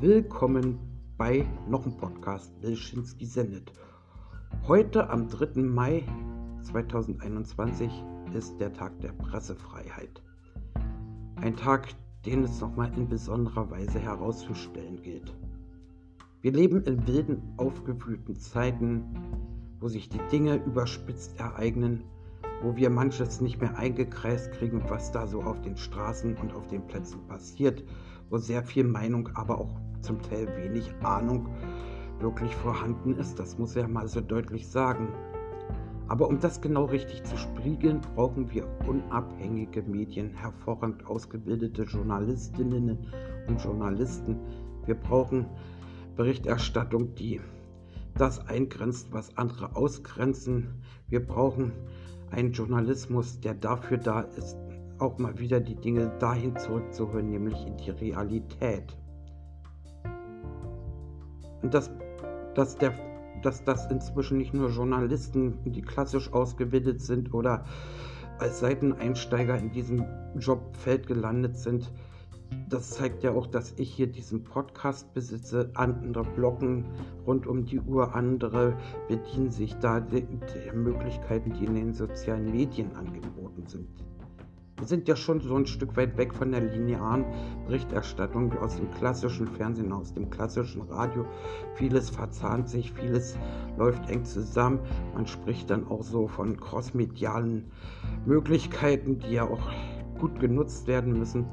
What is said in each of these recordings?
Willkommen bei noch einem Podcast Wilschinski sendet. Heute am 3. Mai 2021 ist der Tag der Pressefreiheit. Ein Tag, den es nochmal in besonderer Weise herauszustellen gilt. Wir leben in wilden, aufgewühlten Zeiten, wo sich die Dinge überspitzt ereignen, wo wir manches nicht mehr eingekreist kriegen, was da so auf den Straßen und auf den Plätzen passiert, wo sehr viel Meinung, aber auch zum Teil wenig Ahnung wirklich vorhanden ist. Das muss er mal so deutlich sagen. Aber um das genau richtig zu spiegeln, brauchen wir unabhängige Medien, hervorragend ausgebildete Journalistinnen und Journalisten. Wir brauchen Berichterstattung, die das eingrenzt, was andere ausgrenzen. Wir brauchen einen Journalismus, der dafür da ist, auch mal wieder die Dinge dahin zurückzuholen, nämlich in die Realität. Und dass, dass, der, dass das inzwischen nicht nur Journalisten, die klassisch ausgebildet sind oder als Seiteneinsteiger in diesem Jobfeld gelandet sind, das zeigt ja auch, dass ich hier diesen Podcast besitze. Andere blocken rund um die Uhr, andere bedienen sich da der Möglichkeiten, die in den sozialen Medien angeboten sind. Wir sind ja schon so ein Stück weit weg von der linearen Berichterstattung aus dem klassischen Fernsehen, aus dem klassischen Radio. Vieles verzahnt sich, vieles läuft eng zusammen. Man spricht dann auch so von crossmedialen Möglichkeiten, die ja auch gut genutzt werden müssen.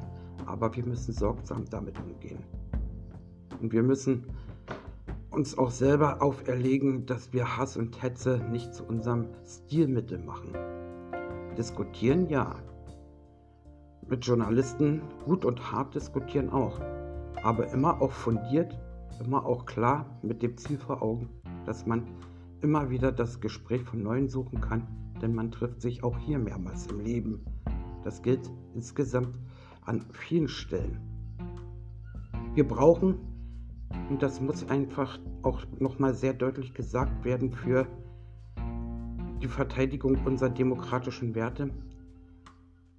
Aber wir müssen sorgsam damit umgehen. Und wir müssen uns auch selber auferlegen, dass wir Hass und Hetze nicht zu unserem Stilmittel machen. Diskutieren ja, mit Journalisten gut und hart diskutieren auch. Aber immer auch fundiert, immer auch klar mit dem Ziel vor Augen, dass man immer wieder das Gespräch von Neuem suchen kann, denn man trifft sich auch hier mehrmals im Leben. Das gilt insgesamt an vielen Stellen. Wir brauchen, und das muss einfach auch nochmal sehr deutlich gesagt werden, für die Verteidigung unserer demokratischen Werte,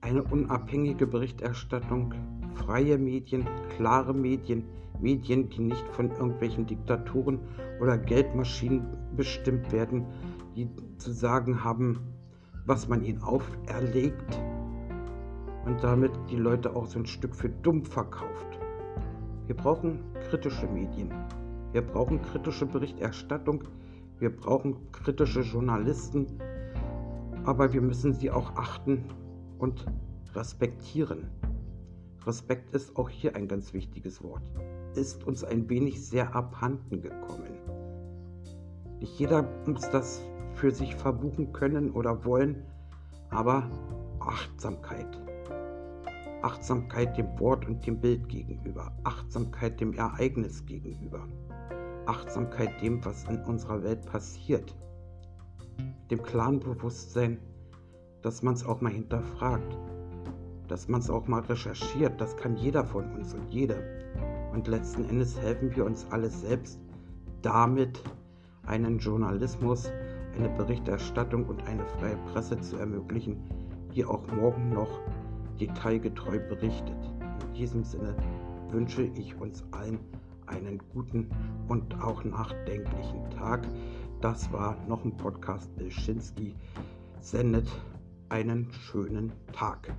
eine unabhängige Berichterstattung, freie Medien, klare Medien, Medien, die nicht von irgendwelchen Diktaturen oder Geldmaschinen bestimmt werden, die zu sagen haben, was man ihnen auferlegt und damit die Leute auch so ein Stück für dumm verkauft. Wir brauchen kritische Medien. Wir brauchen kritische Berichterstattung. Wir brauchen kritische Journalisten. Aber wir müssen sie auch achten und respektieren. Respekt ist auch hier ein ganz wichtiges Wort. Ist uns ein wenig sehr abhanden gekommen. Nicht jeder muss das für sich verbuchen können oder wollen, aber Achtsamkeit. Achtsamkeit dem Wort und dem Bild gegenüber. Achtsamkeit dem Ereignis gegenüber. Achtsamkeit dem, was in unserer Welt passiert. Dem klaren Bewusstsein, dass man es auch mal hinterfragt, dass man es auch mal recherchiert. Das kann jeder von uns und jede. Und letzten Endes helfen wir uns alle selbst damit, einen Journalismus, eine Berichterstattung und eine freie Presse zu ermöglichen, die auch morgen noch detailgetreu berichtet. In diesem Sinne wünsche ich uns allen einen guten und auch nachdenklichen Tag. Das war noch ein Podcast Bilschinski sendet einen schönen Tag.